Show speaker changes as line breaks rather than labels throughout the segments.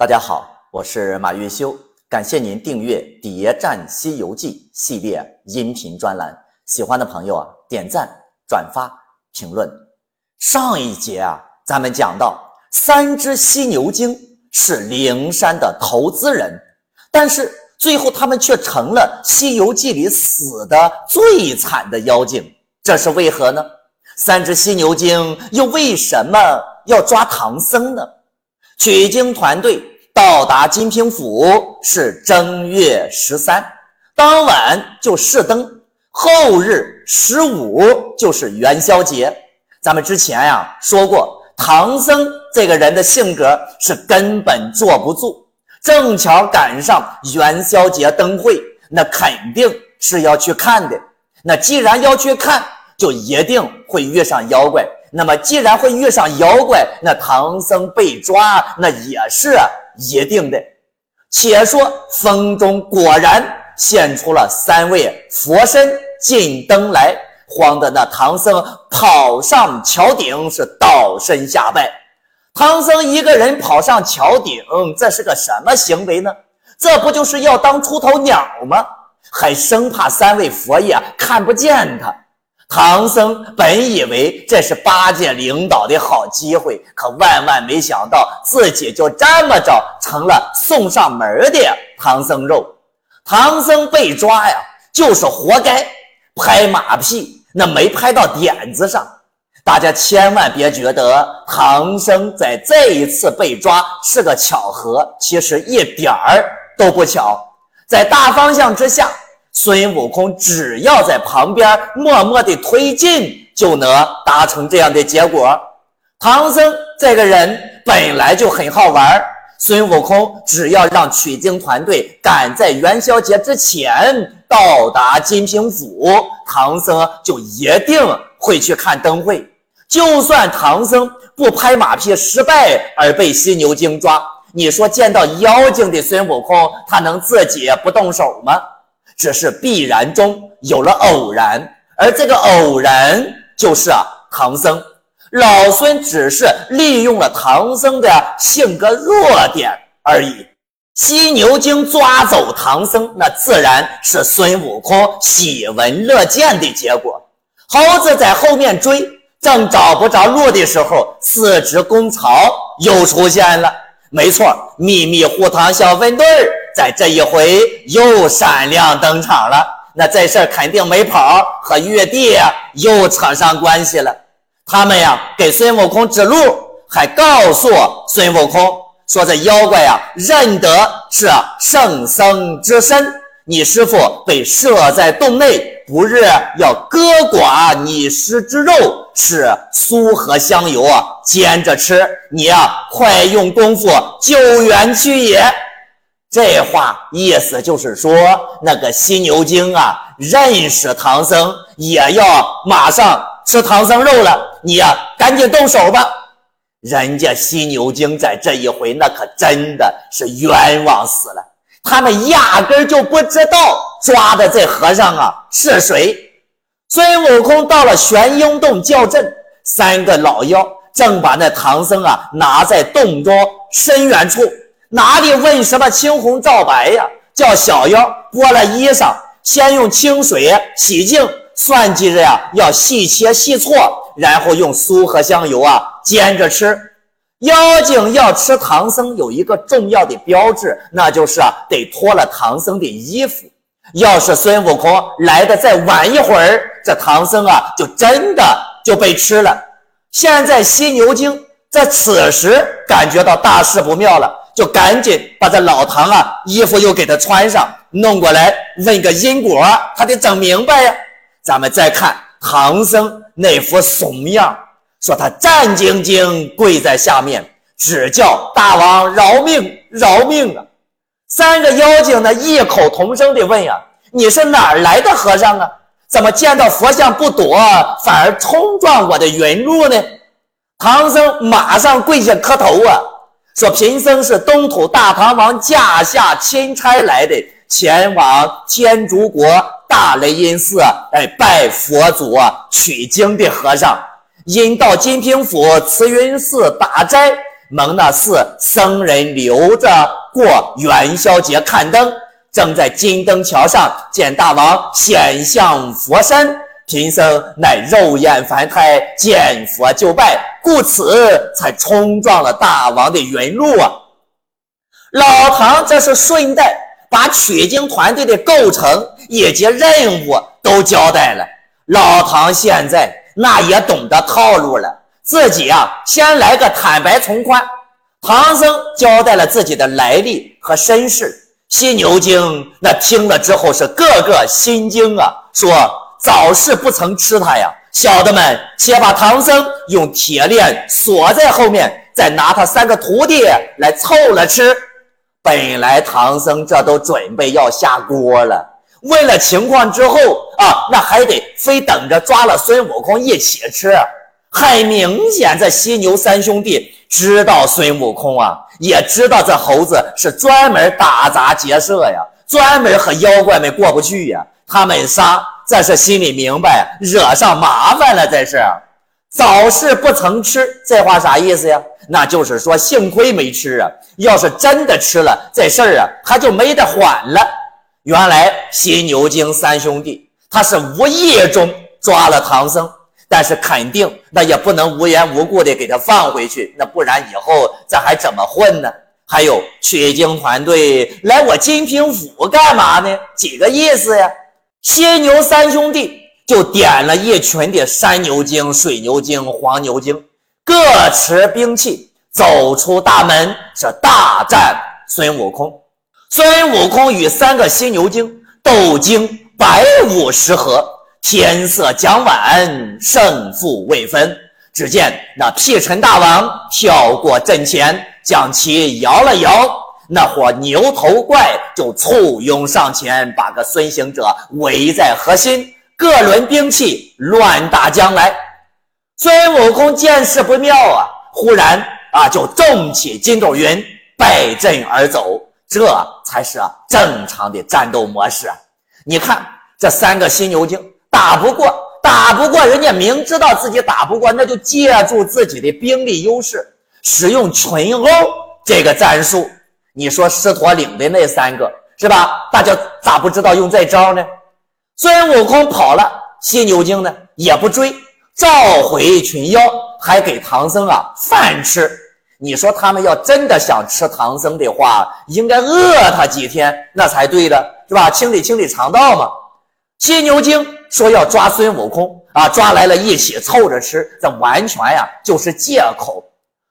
大家好，我是马月修，感谢您订阅《谍战西游记》系列音频专栏。喜欢的朋友啊，点赞、转发、评论。上一节啊，咱们讲到三只犀牛精是灵山的投资人，但是最后他们却成了《西游记》里死的最惨的妖精，这是为何呢？三只犀牛精又为什么要抓唐僧呢？取经团队到达金平府是正月十三，当晚就试灯，后日十五就是元宵节。咱们之前呀说过，唐僧这个人的性格是根本坐不住，正巧赶上元宵节灯会，那肯定是要去看的。那既然要去看，就一定会遇上妖怪。那么，既然会遇上妖怪，那唐僧被抓，那也是一定的。且说风中果然现出了三位佛身进灯来，慌的那唐僧跑上桥顶，是倒身下拜。唐僧一个人跑上桥顶，这是个什么行为呢？这不就是要当出头鸟吗？还生怕三位佛爷看不见他。唐僧本以为这是八戒领导的好机会，可万万没想到自己就这么着成了送上门的唐僧肉。唐僧被抓呀，就是活该，拍马屁那没拍到点子上。大家千万别觉得唐僧在这一次被抓是个巧合，其实一点儿都不巧。在大方向之下。孙悟空只要在旁边默默的推进，就能达成这样的结果。唐僧这个人本来就很好玩，孙悟空只要让取经团队赶在元宵节之前到达金平府，唐僧就一定会去看灯会。就算唐僧不拍马屁失败而被犀牛精抓，你说见到妖精的孙悟空，他能自己不动手吗？只是必然中有了偶然，而这个偶然就是唐僧。老孙只是利用了唐僧的性格弱点而已。犀牛精抓走唐僧，那自然是孙悟空喜闻乐见的结果。猴子在后面追，正找不着路的时候，四只公曹又出现了。没错，秘密护唐小分队在这一回又闪亮登场了。那这事儿肯定没跑，和玉帝又扯上关系了。他们呀，给孙悟空指路，还告诉孙悟空说：“这妖怪呀，认得是圣僧之身。你师傅被设在洞内。”不日要割剐你师之肉，是酥和香油啊，煎着吃。你呀，快用功夫救援去也。这话意思就是说，那个犀牛精啊，认识唐僧，也要马上吃唐僧肉了。你呀，赶紧动手吧。人家犀牛精在这一回，那可真的是冤枉死了。他们压根就不知道抓的这和尚啊是谁。孙悟空到了玄阴洞叫阵，三个老妖正把那唐僧啊拿在洞中深远处，哪里问什么青红皂白呀？叫小妖剥了衣裳，先用清水洗净，算计着呀要细切细搓，然后用酥和香油啊煎着吃。妖精要吃唐僧，有一个重要的标志，那就是啊，得脱了唐僧的衣服。要是孙悟空来的再晚一会儿，这唐僧啊，就真的就被吃了。现在犀牛精在此时感觉到大事不妙了，就赶紧把这老唐啊衣服又给他穿上，弄过来问个因果，他得整明白呀。咱们再看唐僧那副怂样。说他战兢兢跪在下面，只叫大王饶命饶命啊！三个妖精呢异口同声地问呀：“你是哪儿来的和尚啊？怎么见到佛像不躲，反而冲撞我的云路呢？”唐僧马上跪下磕头啊，说：“贫僧是东土大唐王驾下钦差来的，前往天竺国大雷音寺哎拜佛祖取经的和尚。”因到金平府慈云寺打斋，蒙那寺僧人留着过元宵节看灯，正在金灯桥上见大王显像佛身。贫僧乃肉眼凡胎，见佛就拜，故此才冲撞了大王的云路啊！老唐这是顺带把取经团队的构成以及任务都交代了。老唐现在那也懂得套路了，自己啊先来个坦白从宽。唐僧交代了自己的来历和身世，犀牛精那听了之后是个个心惊啊，说。早是不曾吃它呀，小的们且把唐僧用铁链锁在后面，再拿他三个徒弟来凑了吃。本来唐僧这都准备要下锅了，问了情况之后啊，那还得非等着抓了孙悟空一起吃。很明显，这犀牛三兄弟知道孙悟空啊，也知道这猴子是专门打砸劫舍呀，专门和妖怪们过不去呀。他们仨。这是心里明白，惹上麻烦了。这是早是不曾吃，这话啥意思呀？那就是说，幸亏没吃啊！要是真的吃了，这事儿啊，他就没得缓了。原来犀牛精三兄弟，他是无意中抓了唐僧，但是肯定那也不能无缘无故的给他放回去，那不然以后这还怎么混呢？还有取经团队来我金平府干嘛呢？几个意思呀？犀牛三兄弟就点了一群的山牛精、水牛精、黄牛精，各持兵器走出大门，是大战孙悟空。孙悟空与三个犀牛精斗经百五十合，天色将晚，胜负未分。只见那辟尘大王跳过阵前，将其摇了摇。那伙牛头怪就簇拥上前，把个孙行者围在核心，各轮兵器乱打将来。孙悟空见势不妙啊，忽然啊就纵起筋斗云，败阵而走。这才是正常的战斗模式。你看这三个犀牛精打不过，打不过人家，明知道自己打不过，那就借助自己的兵力优势，使用群殴这个战术。你说狮驼岭的那三个是吧？大家咋不知道用这招呢？孙悟空跑了，犀牛精呢也不追，召回群妖，还给唐僧啊饭吃。你说他们要真的想吃唐僧的话，应该饿他几天那才对的，是吧？清理清理肠道嘛。犀牛精说要抓孙悟空啊，抓来了一起凑着吃，这完全呀就是借口。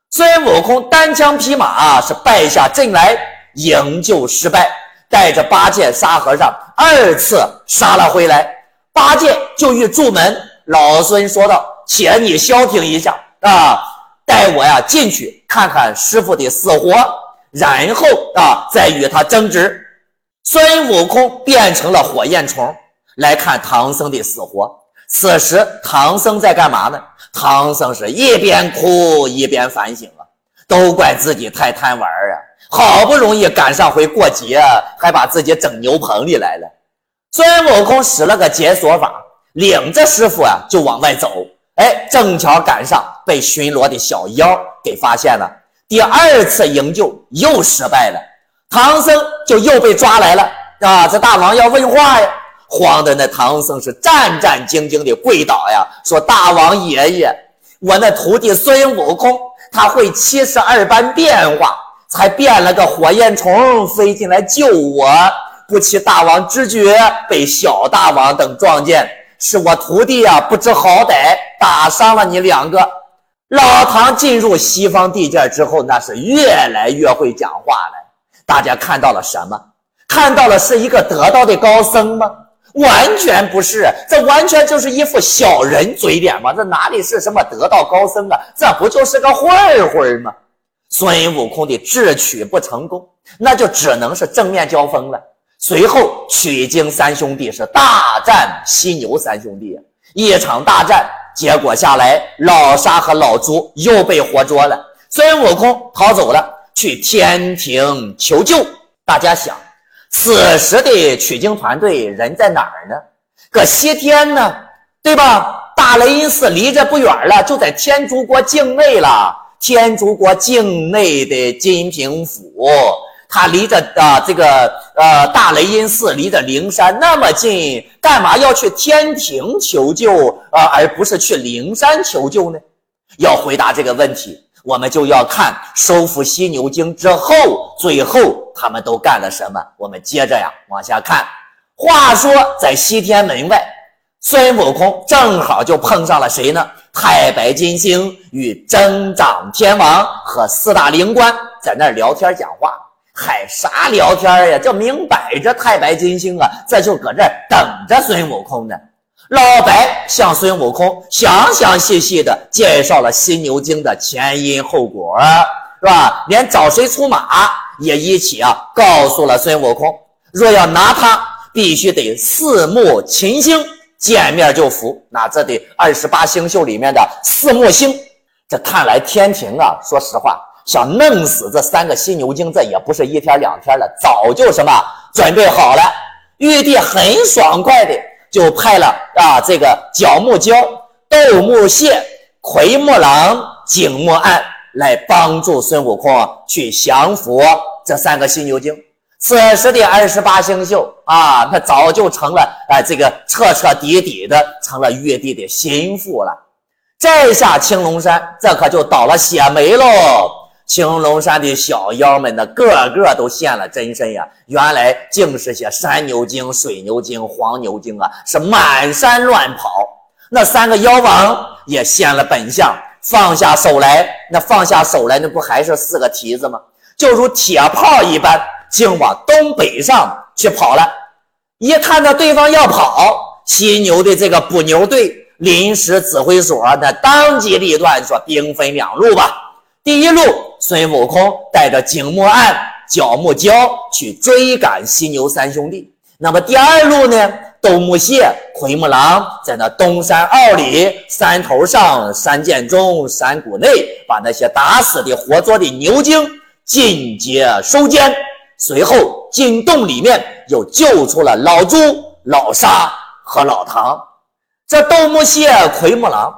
孙悟空单枪匹马是败下阵来，营救失败，带着八戒、沙和尚二次杀了回来。八戒就欲住门，老孙说道：“且你消停一下啊，带我呀进去看看师傅的死活，然后啊再与他争执。”孙悟空变成了火焰虫来看唐僧的死活。此时唐僧在干嘛呢？唐僧是一边哭一边反省啊，都怪自己太贪玩啊！好不容易赶上回过节，还把自己整牛棚里来了。孙悟空使了个解锁法，领着师傅啊就往外走。哎，正巧赶上被巡逻的小妖给发现了。第二次营救又失败了，唐僧就又被抓来了啊！这大王要问话呀！慌的那唐僧是战战兢兢的跪倒呀，说：“大王爷爷，我那徒弟孙悟空他会七十二般变化，才变了个火焰虫飞进来救我，不期大王知觉，被小大王等撞见，是我徒弟呀不知好歹，打伤了你两个。”老唐进入西方地界之后，那是越来越会讲话了。大家看到了什么？看到了是一个得道的高僧吗？完全不是，这完全就是一副小人嘴脸嘛！这哪里是什么得道高僧啊？这不就是个混混吗？孙悟空的智取不成功，那就只能是正面交锋了。随后取经三兄弟是大战犀牛三兄弟，一场大战结果下来，老沙和老猪又被活捉了。孙悟空逃走了，去天庭求救。大家想。此时的取经团队人在哪儿呢？搁西天呢，对吧？大雷音寺离这不远了，就在天竺国境内了。天竺国境内的金平府，它离着啊这个呃大雷音寺离着灵山那么近，干嘛要去天庭求救啊，而不是去灵山求救呢？要回答这个问题，我们就要看收复犀牛精之后，最后他们都干了什么。我们接着呀往下看。话说在西天门外，孙悟空正好就碰上了谁呢？太白金星与增长天王和四大灵官在那儿聊天讲话。嗨，啥聊天呀？这明摆着太白金星啊，这就搁这儿等着孙悟空呢。老白向孙悟空详详细细的介绍了犀牛精的前因后果，是吧？连找谁出马也一起啊告诉了孙悟空。若要拿他，必须得四目群星。见面就服，那这得二十八星宿里面的四目星。这看来天庭啊，说实话，想弄死这三个犀牛精，这也不是一天两天了，早就什么准备好了。玉帝很爽快的就派了啊，这个角木蛟、斗木蟹、奎木狼、景木案来帮助孙悟空去降服这三个犀牛精。此时的二十八星宿啊，那早就成了啊，这个彻彻底底的成了玉帝的心腹了。这下青龙山这可就倒了血霉喽！青龙山的小妖们呢，个个都现了真身呀！原来竟是些山牛精、水牛精、黄牛精啊，是满山乱跑。那三个妖王也现了本相，放下手来，那放下手来，那不还是四个蹄子吗？就如铁炮一般。竟往东北上去跑了，一看到对方要跑，犀牛的这个捕牛队临时指挥所那当机立断说：“兵分两路吧。第一路，孙悟空带着景木案、角木蛟去追赶犀牛三兄弟。那么第二路呢？斗木蟹、奎木狼在那东山坳里、山头上、山涧中、山谷内，把那些打死的、活捉的牛精尽皆收监。”随后进洞里面又救出了老朱、老沙和老唐。这斗木蟹、奎木狼，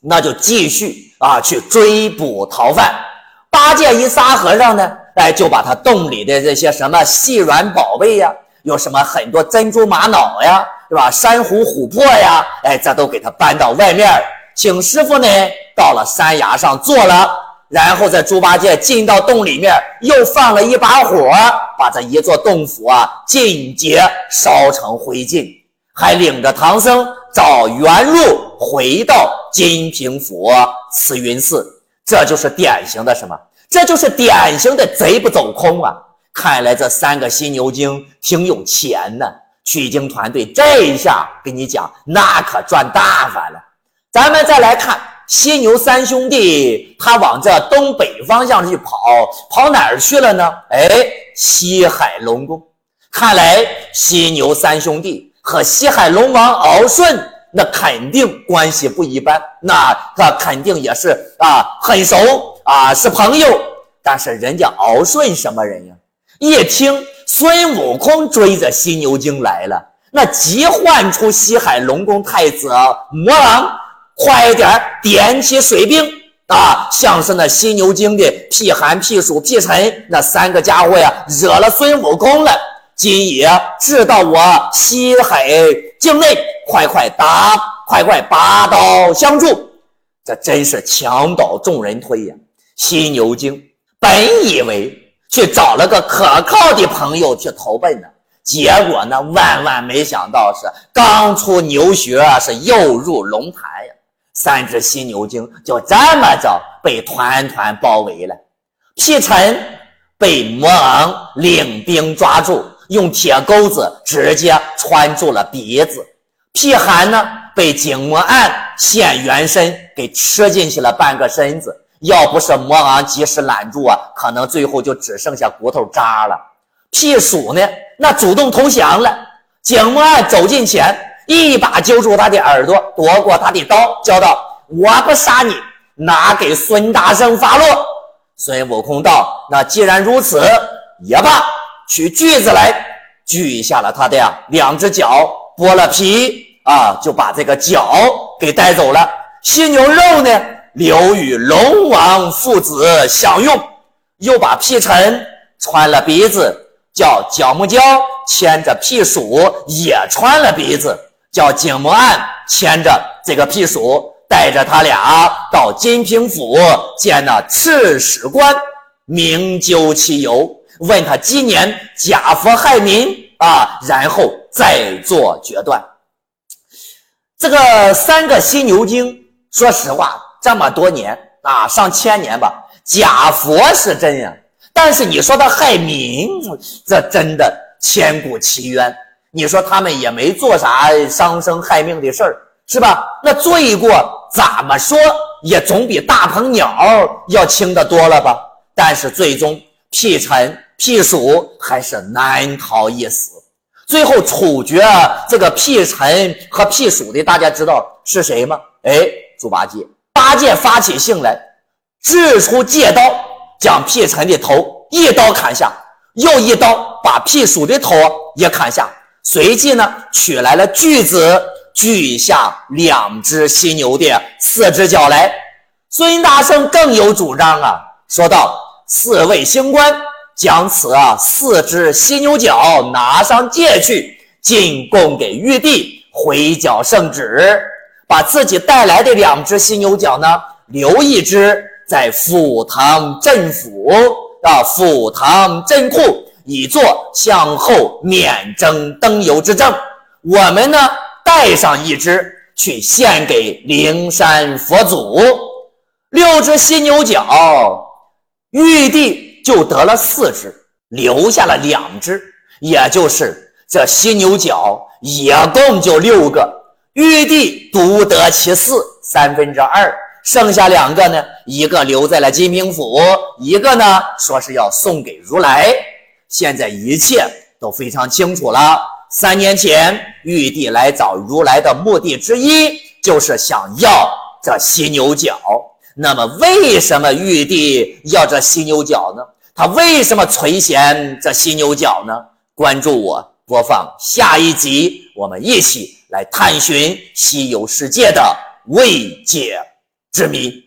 那就继续啊去追捕逃犯。八戒一沙和尚呢，哎，就把他洞里的这些什么细软宝贝呀，有什么很多珍珠玛瑙呀，是吧？珊瑚琥珀呀，哎，这都给他搬到外面，请师傅呢到了山崖上坐了。然后在猪八戒进到洞里面，又放了一把火，把这一座洞府啊尽皆烧成灰烬，还领着唐僧找原路回到金平府慈云寺。这就是典型的什么？这就是典型的贼不走空啊！看来这三个犀牛精挺有钱呢。取经团队这一下跟你讲，那可赚大发了。咱们再来看。犀牛三兄弟，他往这东北方向去跑，跑哪儿去了呢？哎，西海龙宫。看来犀牛三兄弟和西海龙王敖顺，那肯定关系不一般，那他肯定也是啊，很熟啊，是朋友。但是人家敖顺什么人呀？一听孙悟空追着犀牛精来了，那急唤出西海龙宫太子魔王。快点点起水兵啊！像是那犀牛精的屁寒、屁暑、屁沉那三个家伙呀，惹了孙悟空了。今夜至到我西海境内，快快打，快快拔刀相助！这真是墙倒众人推呀！犀牛精本以为去找了个可靠的朋友去投奔呢，结果呢，万万没想到是刚出牛穴，是又入龙潭呀！三只犀牛精就这么着被团团包围了。屁尘被魔王领兵抓住，用铁钩子直接穿住了鼻子。屁寒呢，被景魔案现原身给吃进去了半个身子。要不是魔王及时拦住啊，可能最后就只剩下骨头渣了。屁鼠呢，那主动投降了。景魔案走近前。一把揪住他的耳朵，夺过他的刀，叫道：“我不杀你，拿给孙大圣发落。”孙悟空道：“那既然如此，也罢，取锯子来，锯下了他的呀两只脚，剥了皮啊，就把这个脚给带走了。犀牛肉呢，留与龙王父子享用。又把辟尘穿了鼻子，叫角木蛟牵着辟鼠也穿了鼻子，叫景木案牵着这个辟鼠，带着他俩到金平府见那刺史官，明究其由，问他今年假佛害民啊，然后再做决断。这个三个犀牛精，说实话，这么多年啊，上千年吧。假佛是真呀，但是你说他害民，这真的千古奇冤。你说他们也没做啥伤生害命的事儿，是吧？那罪过怎么说也总比大鹏鸟要轻的多了吧？但是最终辟尘、辟鼠还是难逃一死。最后处决这个辟尘和辟鼠的，大家知道是谁吗？哎，猪八戒。八戒发起性来。掷出戒刀，将辟尘的头一刀砍下，又一刀把辟鼠的头也砍下。随即呢，取来了锯子，锯下两只犀牛的四只脚来。孙大圣更有主张啊，说道：“四位星官，将此啊四只犀牛角拿上界去，进贡给玉帝，回缴圣旨。把自己带来的两只犀牛角呢，留一只。”在府堂镇府啊，府堂镇库，以作向后免征登邮之证。我们呢，带上一只去献给灵山佛祖。六只犀牛角，玉帝就得了四只，留下了两只，也就是这犀牛角也共就六个，玉帝独得其四，三分之二。剩下两个呢，一个留在了金平府，一个呢说是要送给如来。现在一切都非常清楚了。三年前玉帝来找如来的目的之一，就是想要这犀牛角。那么为什么玉帝要这犀牛角呢？他为什么垂涎这犀牛角呢？关注我，播放下一集，我们一起来探寻西游世界的未解。之谜。